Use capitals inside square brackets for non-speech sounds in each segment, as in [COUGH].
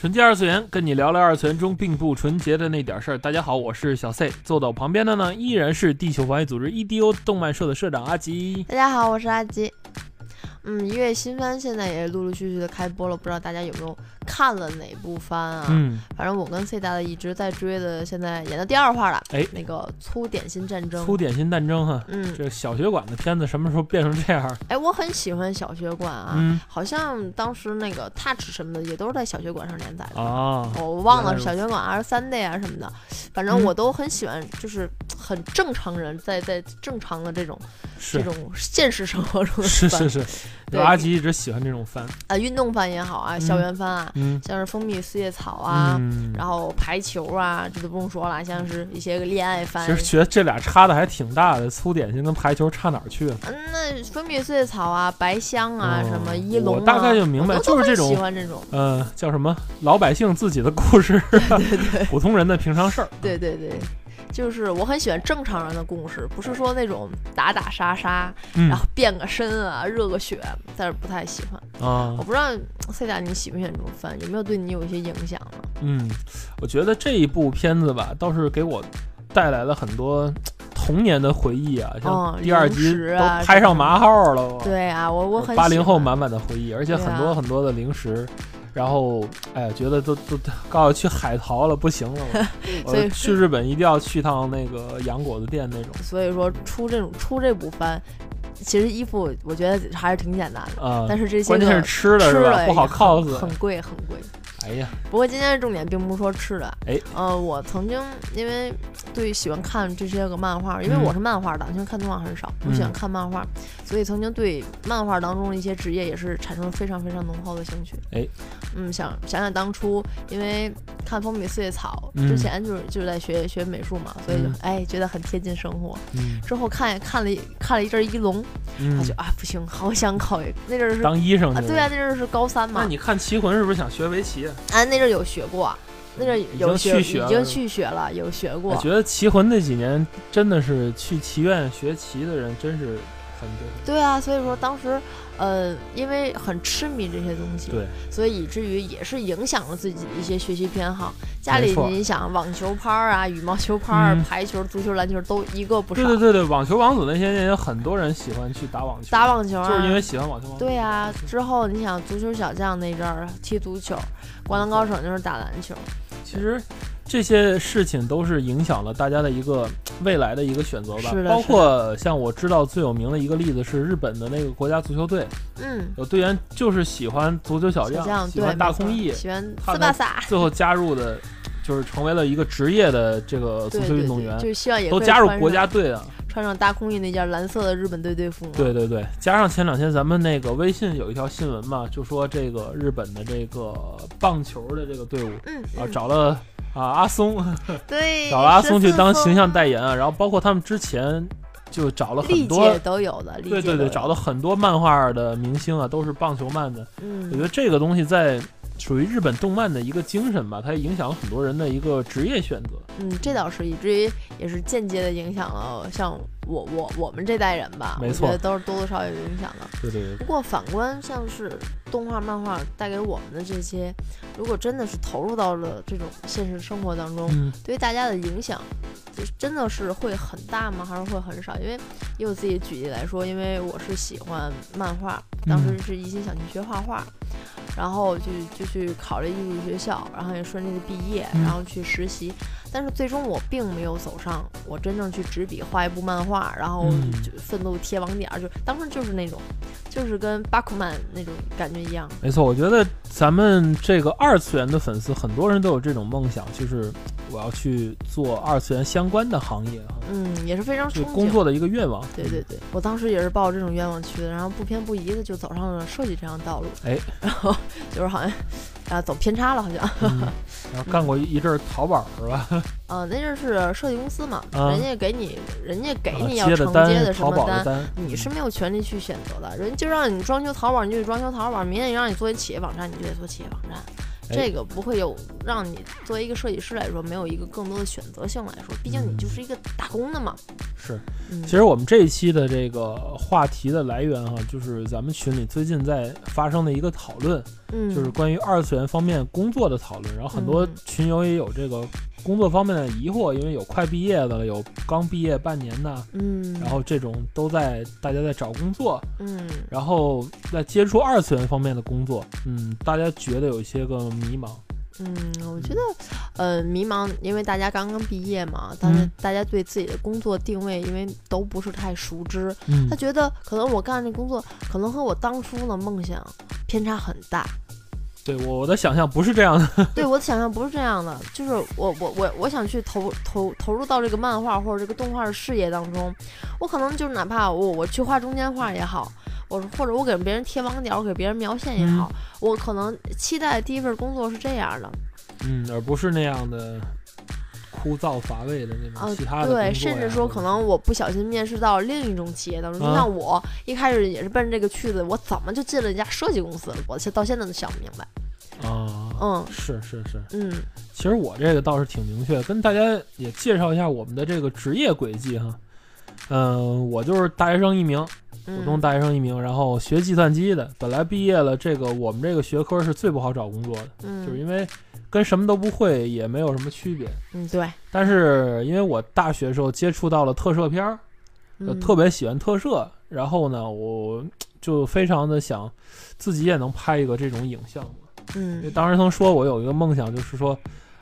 纯洁二次元，跟你聊聊二次元中并不纯洁的那点事儿。大家好，我是小 C，坐到我旁边的呢依然是地球防卫组织 EDO 动漫社的社长阿吉。大家好，我是阿吉。嗯，一月新番现在也陆陆续续的开播了，不知道大家有没有看了哪部番啊？嗯，反正我跟 C 大的一直在追的，现在演到第二话了。哎，那个粗点心战争。粗点心战争哈，嗯，这小学馆的片子什么时候变成这样？哎，我很喜欢小学馆啊，嗯好像当时那个 Touch 什么的也都是在小学馆上连载的。啊，我忘了是小学馆还是三 day 啊什么的，反正嗯我都很喜欢，就是很正常人在在正常的这种这种现实生活中的番是是是，对阿吉一直喜欢这种番。啊，运动番也好啊，校园番啊，嗯像是蜂蜜四叶草啊，嗯，然后排球啊，这都不用说了，像是一些个恋爱番其。实觉得这俩差的还挺大的，粗点心跟排球差哪儿去了？嗯，那蜂蜜四叶草啊，白香啊，哦什么一龙啊，我大概就明白就是这种喜欢这种。呃，叫什么？老百姓自己的故事，对对 [LAUGHS] 普通人的平常事儿。对对对，就是我很喜欢正常人的故事，不是说那种打打杀杀，嗯然后变个身啊，热个血，但是不太喜欢。啊我，不知道 C 大你喜不喜欢这种番，有没有对你有一些影响呢？嗯，我觉得这一部片子吧，倒是给我带来了很多童年的回忆啊，哦像第二集都拍上麻号了。对啊，我我很八零后满满的回忆，而且很多啊很多的零食。然后，哎呀，觉得都都都告诉去海淘了，不行了，[LAUGHS] 所以去日本一定要去趟那个洋果子店那种所以说出这种出这部番，其实衣服我觉得还是挺简单的，啊。但是这些关键是吃的是吧？吃了不好 cos。很贵很贵。哎呀，不过今天的重点并不是说吃的，哎，呃，我曾经因为对喜欢看这些个漫画，因为嗯我是漫画党，因为看动画很少，我喜欢嗯看漫画，所以曾经对漫画当中的一些职业也是产生了非常非常浓厚的兴趣。哎，嗯，想想想当初，因为看蜂蜜四叶草嗯之前就是就是在学学美术嘛，所以就嗯哎觉得很贴近生活。嗯之后看看了一看了一阵儿一龙，嗯他就，啊不行，好想考一那阵儿是当医生去了。啊对啊，那阵儿是高三嘛那，你看《棋魂》是不是想学围棋啊？啊那阵儿有学过，那阵儿有已经去学已经去学了，有学过我。觉得《棋魂》那几年真的是去棋院学棋的人真是很多。对啊，所以说当时，呃，因为很痴迷这些东西，对，所以以至于也是影响了自己的一些学习偏好。家里你想网球拍儿啊、羽毛球拍儿、嗯排球、足球、篮球都一个不少。对对对对，网球王子那些年有很多人喜欢去打网球，打网球啊，就是因为喜欢网球王子。对啊，之后你想足球小将那阵儿踢足球，灌篮高手那阵儿打篮球，其实这些事情都是影响了大家的一个未来的一个选择吧。包括像我知道最有名的一个例子是日本的那个国家足球队，嗯，有队员就是喜欢足球小将，小将，喜欢大空翼，喜欢斯巴萨，[LAUGHS] 最后加入的，就是成为了一个职业的这个足球运动员对，。就希望也都加入国家队啊！穿上大空翼那件蓝色的日本队队服。对对对，加上前两天咱们那个微信有一条新闻嘛，就说这个日本的这个棒球的这个队伍嗯，啊，嗯找了啊阿松，[LAUGHS] 对 [LAUGHS] 找了阿松去当形象代言啊，然后包括他们之前就找了很多，都有的，对对对，找了很多漫画的明星啊，都是棒球漫的。我觉嗯，得这个东西在属于日本动漫的一个精神吧，它影响了很多人的一个职业选择。嗯，这倒是，以至于也是间接的影响了像我我我们这代人吧，没错我觉得都是多多少少有影响的。对对对不过反观像是动画、漫画带给我们的这些，如果真的是投入到了这种现实生活当中，嗯，对于大家的影响，就是真的是会很大吗？还是会很少？因为以我自己举例来说，因为我是喜欢漫画，当时嗯是一心想去学画画，然后就就去考了艺术学校，然后也顺利的毕业，嗯然后去实习。但是最终我并没有走上我真正去执笔画一部漫画，然后嗯就奋斗贴网点儿，就当时就是那种，就是跟巴库曼那种感觉一样。没错，我觉得咱们这个二次元的粉丝，很多人都有这种梦想，就是我要去做二次元相关的行业哈，嗯，也是非常工作的一个愿望。对对对，我当时也是抱着这种愿望去的，然后不偏不倚的就走上了设计这条道路。哎，然后 [LAUGHS] 就是好像啊走偏差了，好像。嗯然后干过一一阵儿淘宝是吧？啊，[LAUGHS] 那阵是设计公司嘛，啊人家给你，人家给啊你要承接的什淘么单，你是没有权利去选择的。人就让你装修淘宝，你就得装修淘宝；明天让你做一企业网站，你就得做企业网站。哎这个不会有让你作为一个设计师来说，没有一个更多的选择性来说，毕竟你嗯就是一个打工的嘛。是。嗯，其实我们这一期的这个话题的来源哈，就是咱们群里最近在发生的一个讨论，嗯，就是关于二次元方面工作的讨论。然后很多嗯群友也有这个工作方面的疑惑，因为有快毕业的，有刚毕业半年的，嗯，然后这种都在大家在找工作，嗯然后在接触二次元方面的工作，嗯，大家觉得有一些个迷茫。嗯，我觉得呃迷茫，因为大家刚刚毕业嘛，但是嗯大家对自己的工作定位，因为都不是太熟知，嗯他觉得可能我干这工作可能和我当初的梦想偏差很大。对我我的想象不是这样的。[LAUGHS] 对我的想象不是这样的，就是我我我我想去投投投入到这个漫画或者这个动画的事业当中，我可能就是哪怕我我去画中间画也好，我或者我给别人贴网点，我给别人描线也好，我可能期待第一份工作是这样的，嗯，而不是那样的枯燥乏味的那啊种其他的对，甚至说可能我不小心面试到另一种企业当中，就啊像我一开始也是奔着这个去的，我怎么就进了一家设计公司了？我现到现在都想不明白。啊，嗯是是是，嗯其实我这个倒是挺明确，跟大家也介绍一下我们的这个职业轨迹哈。嗯、我就是大学生一名，普通嗯大学生一名，然后学计算机的。本来毕业了，这个我们这个学科是最不好找工作的，就是嗯因为跟什么都不会也没有什么区别。嗯，对，但是因为我大学时候接触到了特摄片儿，就嗯特别喜欢特摄，然后呢，我就非常的想自己也能拍一个这种影像。因为嗯当时曾说我有一个梦想，就是说，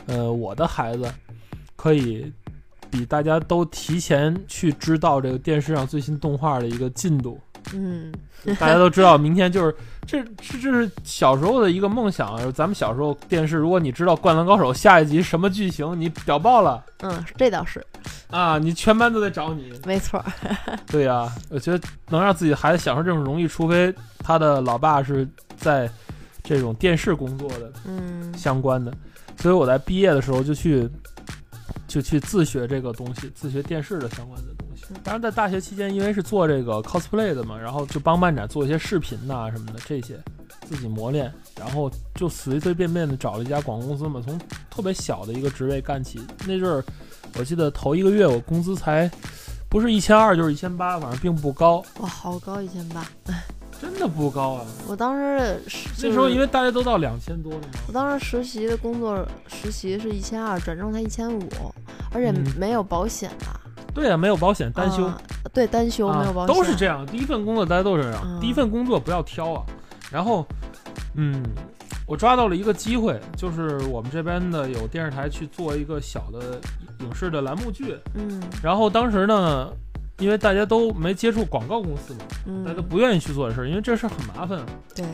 呃，我的孩子可以比大家都提前去知道这个电视上最新动画的一个进度。嗯大家都知道，明天就是这这这是小时候的一个梦想啊。咱们小时候电视，如果你知道《灌篮高手》下一集什么剧情，你屌爆了嗯，这倒是啊！你全班都在找你。没错。[LAUGHS] 对呀、我觉得能让自己孩子享受这种荣誉，除非他的老爸是在这种电视工作的嗯相关的，所以我在毕业的时候就去就去自学这个东西，自学电视的相关的东西。当然，在大学期间，因为是做这个 cosplay 的嘛，然后就帮漫展做一些视频呐、什么的这些，自己磨练，然后就随随便便的找了一家广告公司嘛，从特别小的一个职位干起。那阵儿我记得头一个月我工资才不是一千二就是一千八，反正并不高，哇，好高一千八！真的不高啊。我当时是那时候因为为大家都到两千多了嘛。我当时实习的工作实习是一千二，转正才一千五，而且嗯没有保险吧？对啊，没有保险，单休。啊对，单休没有保啊，险，都是这样。第一份工作大家都是这样，嗯第一份工作不要挑啊。然后，嗯，我抓到了一个机会，就是我们这边的有电视台去做一个小的影视的栏目剧。嗯然后当时呢，因为大家都没接触广告公司嘛，嗯，大家都不愿意去做这事儿，因为这事儿很麻烦，对，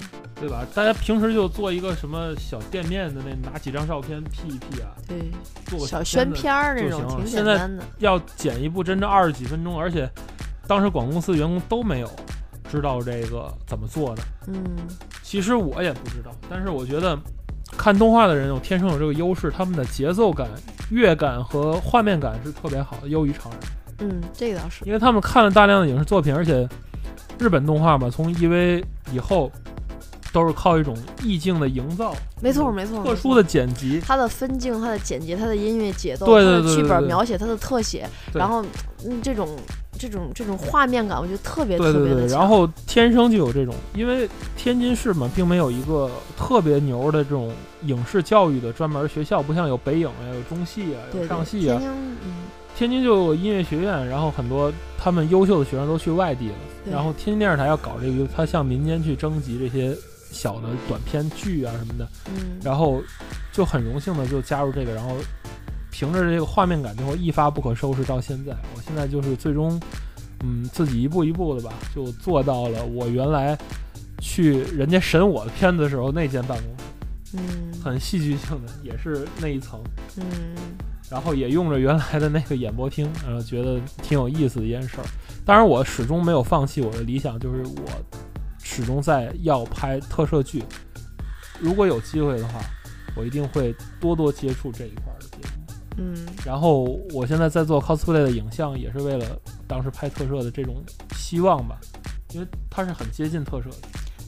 对吧？大家平时就做一个什么小店面的那拿几张照片 P 一 P 啊，对做个小宣片儿那种挺简单的。要剪一部真正二十几分钟，而且当时广告公司员工都没有知道这个怎么做的。嗯其实我也不知道，但是我觉得看动画的人有天生有这个优势，他们的节奏感、乐感和画面感是特别好的，优于常人。嗯，这个倒是。因为他们看了大量的影视作品，而且日本动画嘛，从 EV 以后都是靠一种意境的营造，没错没错，特殊的剪辑，它的分镜、它的剪辑、它的音乐节奏、对对它的剧本描写、它的特写，然后嗯，这种这种这种画面感，我觉得特别对对对，特别的。然后天生就有这种，因为天津市嘛，并没有一个特别牛的这种影视教育的专门学校，不像有北影啊、有中戏啊、有上戏啊天。津嗯，天津就有音乐学院，然后很多他们优秀的学生都去外地了。然后天津电视台要搞这个，他向民间去征集这些小的短片剧啊什么的，嗯，然后就很荣幸的就加入这个，然后凭着这个画面感，最后一发不可收拾到现在。我现在就是最终，嗯，自己一步一步的吧，就做到了我原来去人家审我的片子的时候那间办公室，嗯很戏剧性的，也是那一层。嗯然后也用着原来的那个演播厅，然 [LAUGHS] 后觉得挺有意思的一件事儿。当然，我始终没有放弃我的理想，就是我始终在要拍特摄剧。如果有机会的话，我一定会多多接触这一块儿的节目。嗯，然后我现在在做 cosplay 的影像，也是为了当时拍特摄的这种希望吧，因为它是很接近特摄的。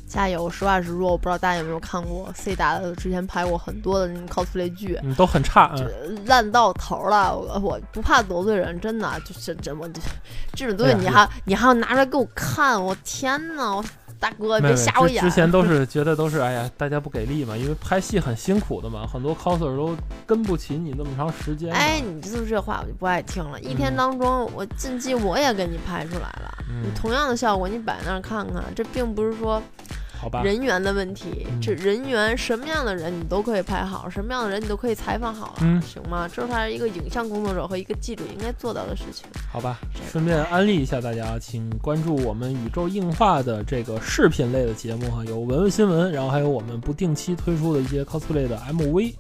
加油！实话实说，我不知道大家有没有看过 C 达的之前拍过很多的那种 cosplay 剧，嗯，都很差，嗯，烂到头了。我我不怕得罪人，真的，就是真我就这种东西你还你还要拿出来给我看，我天呐！我大哥别瞎我眼。之之前都 [LAUGHS] 是觉得都是哎呀，大家不给力嘛，因为拍戏很辛苦的嘛，很多 coser 都跟不起你那么长时间嘛。哎，你这这话我就不爱听了。一天嗯当中，我近期我也给你拍出来了，你嗯，同样的效果，你摆那儿看看，这并不是说好吧，人员的问题，嗯这人员什么样的人你都可以拍好，什么样的人你都可以采访好啊，嗯行吗？这才是一个影像工作者和一个记者应该做到的事情。好吧这，个顺便安利一下大家啊，请关注我们宇宙硬化的这个视频类的节目哈，有文文新闻，然后还有我们不定期推出的一些 cosplay 的 MV 啊。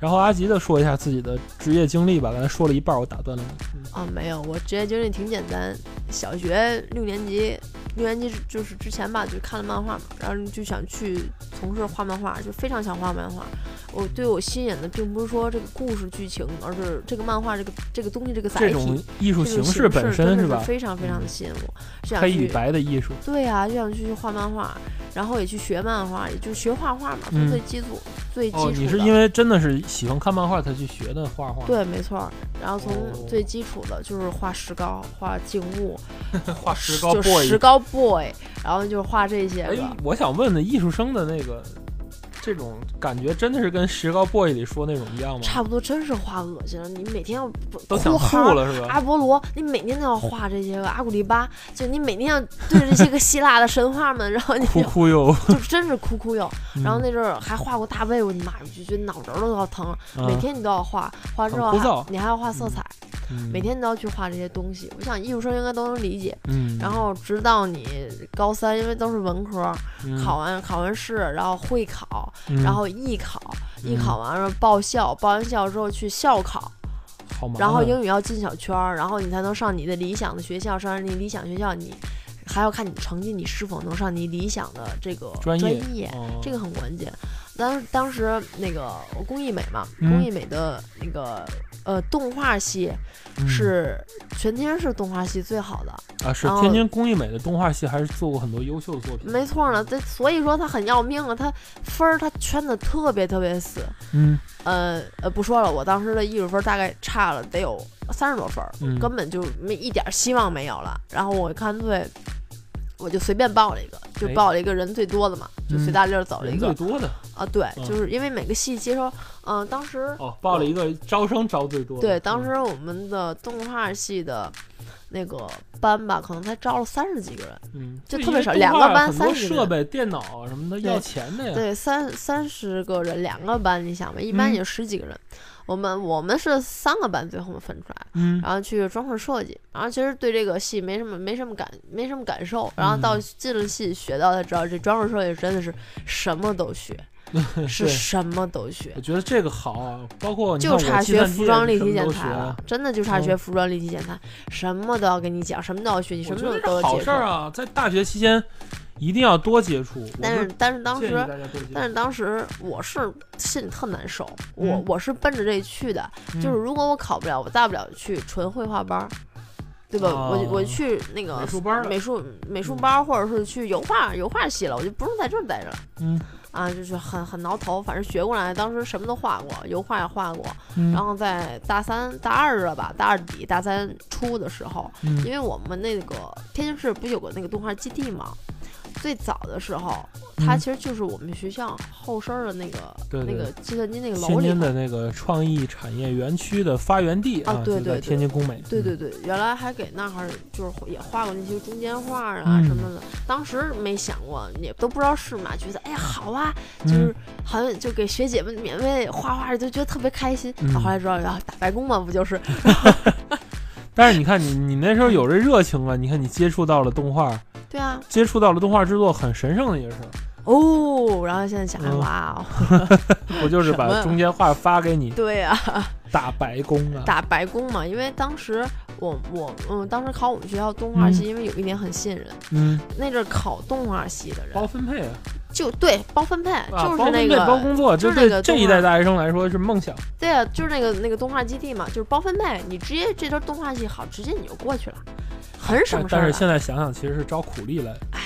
然后阿吉的说一下自己的职业经历吧，刚才说了一半，我打断了你。嗯啊，没有，我职业经历挺简单。小学六年级，六年级就是之前吧，就看了漫画嘛，然后就想去从事画漫画，就非常想画漫画。我对我吸引的并不是说这个故事剧情，而是这个漫画这个这个东西这个载这种体。艺术形式本身是吧，非常非常的吸引我，黑与白的艺术。对呀、就想去画漫画，然后也去学漫画，也就学画画嘛，最基础、最基础哦，的。你是因为真的是喜欢看漫画才去学的画画？，对，没错。然后从哦最基础的就是画石膏、画静物，[LAUGHS] 画石膏石膏 boy，然后就是画这些哎。，我想问的艺术生的那个这种感觉，真的是跟石膏 boy 里说那种一样吗？差不多真是画恶心了，你每天要不都想吐了是吧？阿波罗，你每天都要画这些个阿古丽巴，就你每天要对着这些个希腊的神话们，然后你哭哭哟。就真是哭哭哟。然后嗯那阵儿还画过大卫，我的妈呀，我就觉得脑仁儿都要疼。每啊天你都要画，画之后还你还要画色彩，嗯每天你都要去画这些东西。我想艺术生应该都能理解。嗯，然后直到你高三，因为都是文科，嗯考完考完试，然后会考，嗯。然后艺考，艺嗯考完了报校，报完校之后去校考，然后英语要进小圈儿，然后你才能上你的理想的学校，上你理想学校，你还要看你成绩，你是否能上你理想的这个专专业哦。这个很关键。当当时那个工艺美嘛，嗯工艺美的那个呃动画系嗯是全天是动画系最好的，啊，是天津工艺美的动画系，还是做过很多优秀的作品。没错呢。这所以说他很要命啊，他分儿他圈的特别特别死。嗯呃呃，不说了，我当时的艺术分大概差了得有三十多分根本就没一点儿希望没有了。然后我干脆我就随便报了一个，就哎报了一个人最多的嘛，就随嗯大溜儿走了人一个。最多的啊，对，嗯就是因为每个系接收，嗯、当时哦，报了一个招生招最多的。对，当嗯时我们的动画系的那个班吧，可能才招了三十几个人，嗯，就特别少两个班三十设备、电脑啊什么的对要钱的呀。对，三三十个人两个班，你想吧，一般也就十几个人。我们我们是三个班，最后分出来，嗯然后去装饰设计，然后其实对这个系没什么没什么感没什么感受，然后到嗯进了系学到才知道，这装饰设计真的是什么都学，[LAUGHS] 是什么都学我。觉得这个好啊，包括就差学服装立体剪裁了真的就差学嗯服装立体剪裁，什么都要跟你讲，什么都要学，你什么都都是好要接受。事儿啊，在大学期间一定要多接触。但是但是当时但是当时我是心里特难受，我嗯。我是奔着这去的，就是嗯如果我考不了，我大不了去纯绘画班儿，对吧？我就我哦去那个美术班美术美术嗯。班儿，或者是去油画油画系了，我就不用在这儿待着了。嗯。啊，就是很很挠头，反正学过来，当时什么都画过，油画也画过，嗯，然后在大三、大二了吧，大二底、大三初的时候，嗯。因为我们那个天津市不有个那个动画基地嘛，最早的时候，它嗯其实就是我们学校后身的那个那个计算机那个楼里头。天津的那个创意产业园区的发源地啊对对天津工美。嗯对对对，原来还给那儿就是也画过那些中间画啊嗯。什么的，当时没想过，也都不知道是嘛，觉得哎呀好啊，嗯，就是好像就给学姐们免费画画，就觉得特别开心。嗯。后来知道要，打白工嘛，不就是？[LAUGHS] 但是你看你你那时候有这热情啊，你看你接触到了动画，对啊，接触到了动画制作，很神圣的一个事儿。哦，然后现在想，嗯哇哦，[LAUGHS] 我就是把中间话发给你，对啊，打白工啊。打白工嘛，因为当时我我嗯，当时考我们学校动画系，嗯因为有一点很信任，嗯，那阵儿考动画系的人包分配啊。就对包分配，啊，就是那个包工作，这就是那对这个动画一代大学生来说是梦想。对啊，就是那个那个动画基地嘛，就是包分配，你直接这段动画系好，直接你就过去了，很省事儿。但但是现在想想，其实是招苦力来。哎，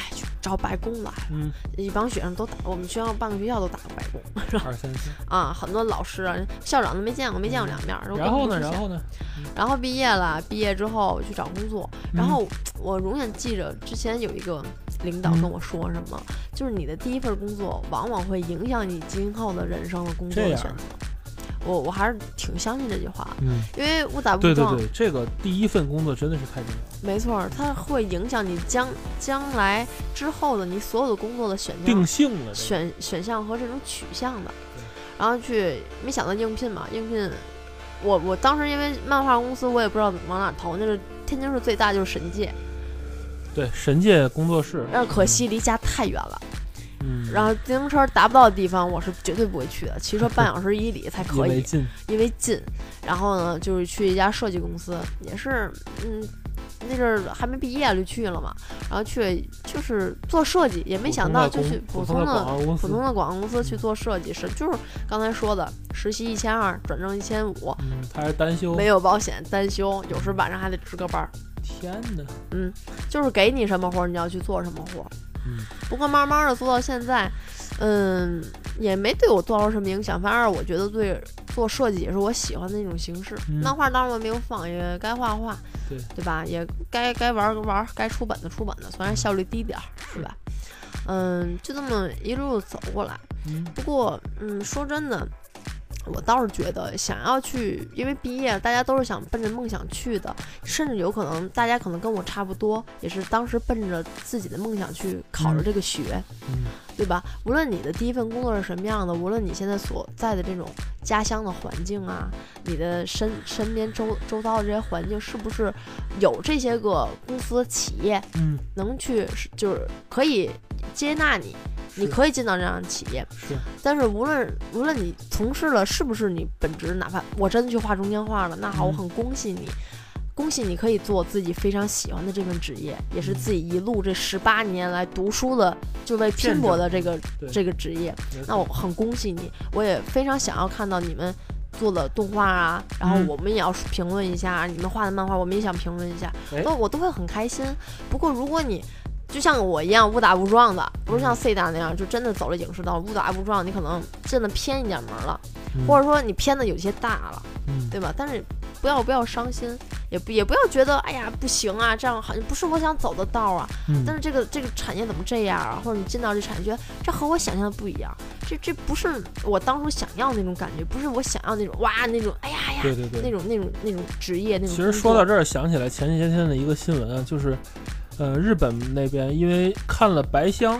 就招白宫来了，嗯，一帮学生都打，我们学校半个学校都打过白工二三四。啊，很多老师啊、校长都没见过，没见过两面儿。然后呢？然后呢？然后毕业了，毕业之后去找工作，然嗯后我永远记着之前有一个领导嗯跟我说什么，就是你的第一份工作往往会影响你今后的人生的工作的选择。我我还是挺相信这句话，嗯，因为误打误撞，对对对，这个第一份工作真的是太重要了。没错儿，它会影响你将将来之后的你所有的工作的选项定性了这个。选选项和这种取向的，然后去没想到应聘嘛，应聘，我我当时因为漫画公司，我也不知道往哪投，那是天津市最大就是神界，对神界工作室，但是可惜离家太远了，嗯，然后自行车达不到的地方，我是绝对不会去的，骑车半小时以里才可以，为近，因为近。然后呢，就是去一家设计公司，也是，嗯。那阵儿还没毕业就去了嘛，然后去就是做设计，也没想到就去普通的普通的广告公司去做设计是，就是刚才说的，实习一千二，转正一千五，嗯，他是单休。没有保险，单休，有时晚上还得值个班儿，天哪，就是给你什么活儿，你要去做什么活儿。嗯，不过慢慢的做到现在，嗯，也没对我造成什么影响，反而我觉得对做设计也是我喜欢的一种形式。嗯漫画当然我没有放，也该画画，对对吧？也该该玩儿玩儿，该出本的出本的，虽然效率低点儿，是吧？嗯，就这么一路走过来。嗯，不过，嗯，说真的，我倒是觉得想要去，因为毕业大家都是想奔着梦想去的，甚至有可能大家可能跟我差不多，也是当时奔着自己的梦想去考着这个学，嗯对吧？无论你的第一份工作是什么样的，无论你现在所在的这种家乡的环境啊，你的身身边周周遭的这些环境，是不是有这些个公司企业嗯，能去，就是可以接纳你，你可以进到这样的企业。是，但是无论无论你从事了是不是你本职，哪怕我真的去画中间画了，那好，嗯。我很恭喜你，恭喜你可以做自己非常喜欢的这份职业，也是嗯。自己一路这十八年来读书的就为拼搏的这个这个职业。那我很恭喜你，我也非常想要看到你们做的动画啊，然后嗯。我们也要评论一下、你们画的漫画，我们也想评论一下，那我都会很开心。不过如果你就像我一样误打误撞的，不是像 C 大那样，就真的走了影视道，误打误撞，你可能进的偏一点门了，嗯或者说你偏的有些大了，嗯对吧？但是不要不要伤心，也不也不要觉得哎呀不行啊，这样好像不是我想走的道啊。嗯但是这个这个产业怎么这样啊？或者你进到这产业，觉得这和我想象的不一样，这这不是我当初想要的那种感觉，不是我想要那种哇那种哎呀哎呀对对对，那种那种那种职业那种其。实说到这儿，想起来前些天的一个新闻啊，就是，呃，日本那边因为看了《白箱》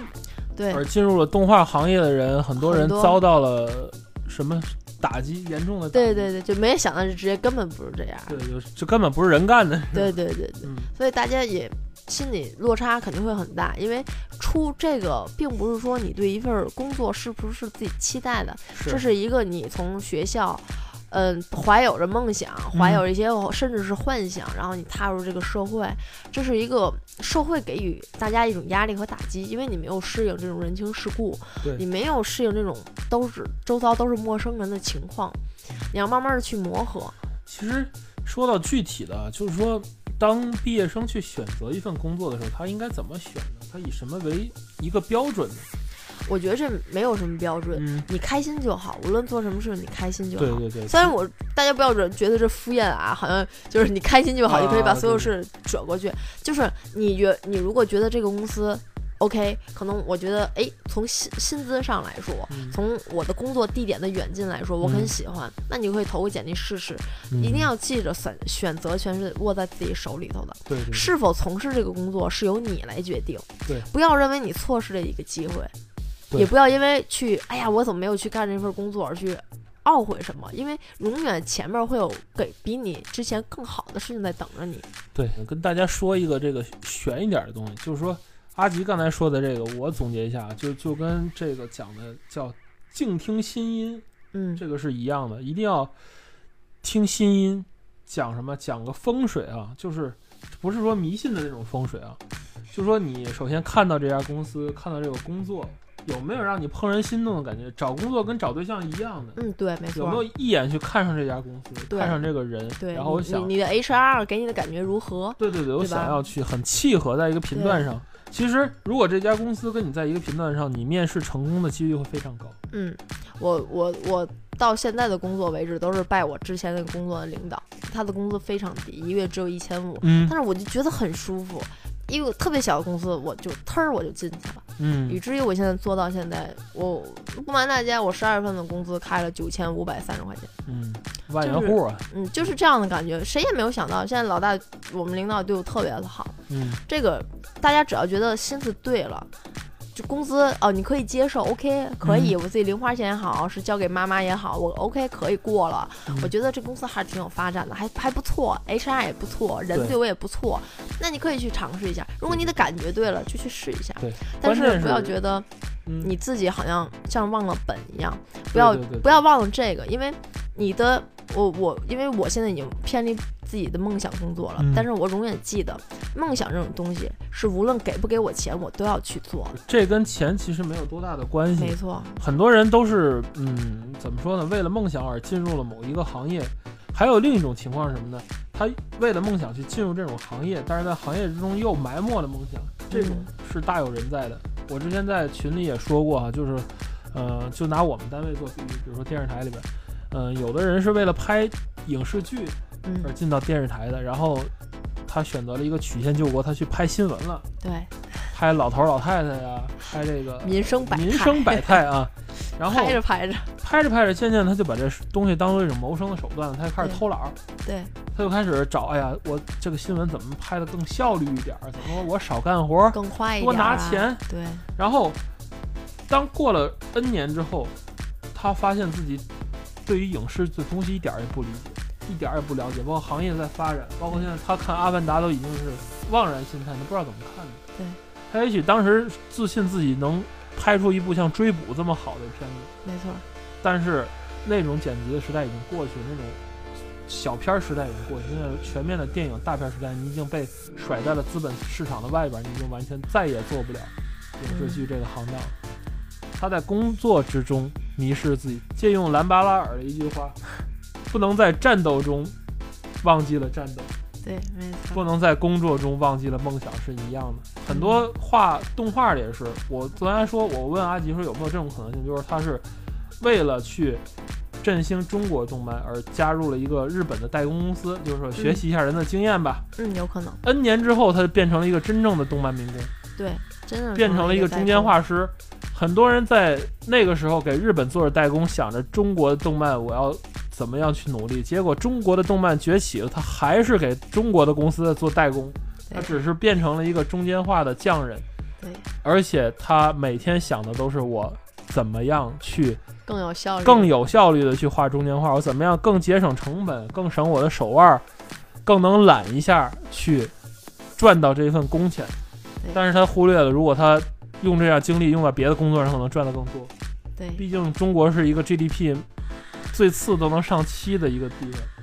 对而进入了动画行业的人，很多人遭到了什么打击，严重的打击对对对，就没想到这职业根本不是这样。对，就这根本不是人干的。对对对对，嗯，所以大家也心理落差肯定会很大，因为出这个并不是说你对一份工作是不是自己期待的，这是一个你从学校。嗯，怀有着梦想，怀有一些甚至是幻想，然后你踏入这个社会，这是一个社会给予大家一种压力和打击，因为你没有适应这种人情世故，对你没有适应这种都是周遭都是陌生人的情况，你要慢慢的去磨合。其实说到具体的，就是说，当毕业生去选择一份工作的时候，他应该怎么选呢？他以什么为一个标准呢？我觉得这没有什么标准，嗯，你开心就好，无论做什么事你开心就好。对对对，虽然我大家不要觉觉得这敷衍啊，好像就是你开心就好，啊就可以把所有事转过去。就是你觉你如果觉得这个公司 OK，可能我觉得哎，从薪薪资上来说，嗯从我的工作地点的远近来说，我很嗯喜欢，那你就可以投个简历试试。嗯一定要记着选选择权是握在自己手里头的，对对对是否从事这个工作是由你来决定。对，不要认为你错失了一个机会，对也不要因为去哎呀我怎么没有去干这份工作而去懊悔什么，因为永远前面会有给比你之前更好的事情在等着你。对，跟大家说一个这个悬一点的东西，就是说阿吉刚才说的这个，我总结一下，就就跟这个讲的叫静听心音，嗯，这个是一样的，一定要听心音。讲什么？讲个风水啊，就是不是说迷信的那种风水啊，就是说你首先看到这家公司，看到这个工作，有没有让你怦然心动的感觉？找工作跟找对象一样的，嗯，对，没错。有没有一眼去看上这家公司，对看上这个人？对，然后我想，你你的 HR 给你的感觉如何？对对对，我想要去很契合在一个频段上。其实，如果这家公司跟你在一个频段上，你面试成功的几率会非常高。嗯，我我我到现在的工作为止，都是拜我之前那个工作的领导，他的工资非常低，一个月只有一千五，嗯但是我就觉得很舒服。一个特别小的公司，我就忒儿我就进去了，嗯。以嗯至于我现在做到现在，我不瞒大家，我十二月份的工资开了九千五百三十块钱，嗯，万元户啊，嗯，就是这样的感觉，谁也没有想到，现在老大我们领导对我特别的好，嗯。这个大家只要觉得心思对了，就工资哦，你可以接受，OK，可以，嗯我自己零花钱也好，是交给妈妈也好，我 OK 可以过了。嗯我觉得这公司还是挺有发展的，还还不错，HR 也不错，人对对我也不错，那你可以去尝试一下。如果你的感觉对了，就去试一下。但是不要觉得嗯，你自己好像像忘了本一样，不要不要忘了这个，因为你的我我因为我现在已经偏离自己的梦想工作了，嗯但是我永远记得梦想这种东西是无论给不给我钱，我都要去做。这跟钱其实没有多大的关系。没错，很多人都是，嗯，怎么说呢？为了梦想而进入了某一个行业。还有另一种情况是什么呢？他为了梦想去进入这种行业，但是在行业之中又埋没了梦想，这种是大有人在的。我之前在群里也说过哈，就是，呃，就拿我们单位做比喻，比如说电视台里边，嗯、有的人是为了拍影视剧嗯而，进到电视台的，然后他选择了一个曲线救国，他去拍新闻了，对，拍老头老太太呀，拍这个民生百态，民生百态啊，[LAUGHS] 然后拍着拍着，拍着拍着，渐渐他就把这东西当做一种谋生的手段了，他就开始偷懒儿，对，他就开始找，哎呀，我这个新闻怎么拍的更效率一点儿？怎么我少干活儿，更快一多点、啊，拿钱？对，然后，当过了 N 年之后，他发现自己对于影视这东西一点儿也不理解，一点儿也不了解，包括行业在发展，包括现在他看《阿凡达》都已经是望然心叹，他不知道怎么看的。对，他也许当时自信自己能拍出一部像《追捕》这么好的片子。没错，但是那种剪辑的时代已经过去了，那种小片儿时代已经过去，现在全面的电影大片儿时代，你已经被甩在了资本市场的外边儿，你已经完全再也做不了影视剧这个行当了。他在工作之中迷失自己，借用兰巴拉尔的一句话：“不能在战斗中忘记了战斗，对，没错，不能在工作中忘记了梦想”是一样的。很多画动画的也是，我昨天还说，我问阿吉说有没有这种可能性，就是他是为了去振兴中国动漫而加入了一个日本的代工公司，就是说学习一下人的经验吧。嗯，有可能，N 年之后，他就变成了一个真正的动漫民工，对，真的变成了一个中间画师。很多人在那个时候给日本做着代工，想着中国动漫我要怎么样去努力，结果中国的动漫崛起了，他还是给中国的公司在做代工，他只是变成了一个中间化的匠人，对。而且他每天想的都是我怎么样去更有效率，更有效率的去画中间画，我怎么样更节省成本，更省我的手腕儿，更能懒一下去赚到这一份工钱。但是他忽略了，如果他用这样精力用在别的工作上，可能赚得更多。对，毕竟中国是一个 GDP 最次都能上七的一个地位。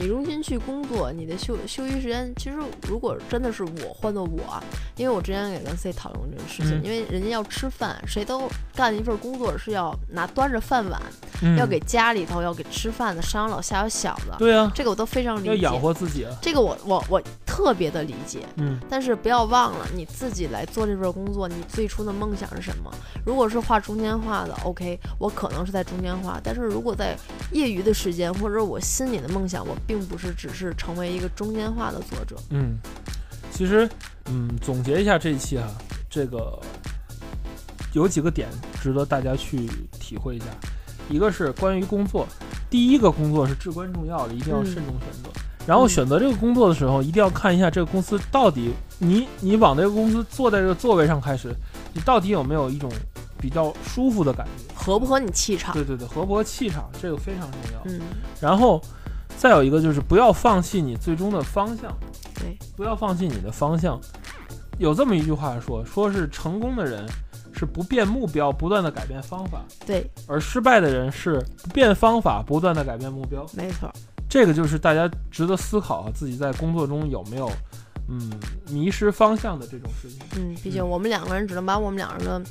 你用心去工作，你的休休息时间，其实如果真的是我换做我啊，因为我之前也跟 C 讨论过这个事情，嗯因为人家要吃饭，谁都干一份工作是要拿端着饭碗，嗯要给家里头要给吃饭的，上有老下有小的，对啊，这个我都非常理解。要养活自己啊。这个我我我特别的理解，嗯，但是不要忘了你自己来做这份工作，你最初的梦想是什么？如果是画中间画的，OK，我可能是在中间画，但是如果在业余的时间，或者我心里的梦想，我并不是只是成为一个中间化的作者。嗯，其实，嗯，总结一下这一期哈，这个有几个点值得大家去体会一下。一个是关于工作，第一个工作是至关重要的，一定要嗯慎重选择。然后选择这个工作的时候，一定要看一下这个公司到底你你往这个公司坐在这个座位上开始，你到底有没有一种比较舒服的感觉？合不合你气场？对对对，合不合气场，这个非常重要。嗯，然后再有一个就是不要放弃你最终的方向。对，不要放弃你的方向。有这么一句话说，说是成功的人是不变目标，不断的改变方法，对，而失败的人是不变方法，不断的改变目标。没错。这个就是大家值得思考啊，自己在工作中有没有嗯迷失方向的这种事情。嗯，毕竟我们两个人只能把我们两个人的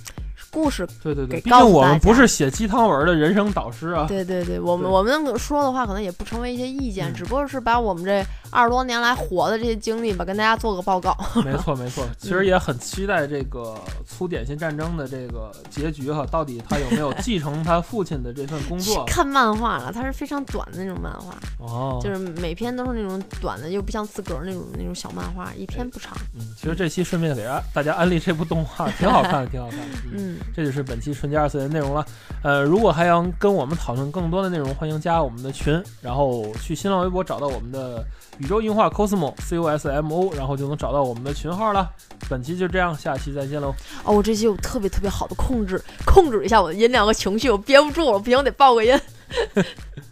故事。对对对，给毕竟我们不是写鸡汤文的人生导师啊。对对对，我们我们说的话可能也不成为一些意见，嗯只不过是把我们这二十多年来活的这些经历吧，跟大家做个报告。[LAUGHS] 没错没错，[LAUGHS] 其实也很期待这个粗点心战争的这个结局哈，到底他有没有继承他父亲的这份工作？[LAUGHS] 看漫画了，它是非常短的那种漫画，哦，就是每篇都是那种短的，又不像自个儿那种那种小漫画，一篇不长。嗯，其实这期顺便给大大家安利这部动画，挺好看的，挺好看的。嗯，嗯，这就是本期纯洁二次元内容了。呃，如果还想跟我们讨论更多的内容，欢迎加我们的群，然后去新浪微博找到我们的宇宙硬化 cosmo c o s m o，然后就能找到我们的群号了。本期就这样，下期再见喽。哦，我这期有特别特别好的控制，控制一下我的音量和情绪，我憋不住了，不行，我得爆个音。[LAUGHS]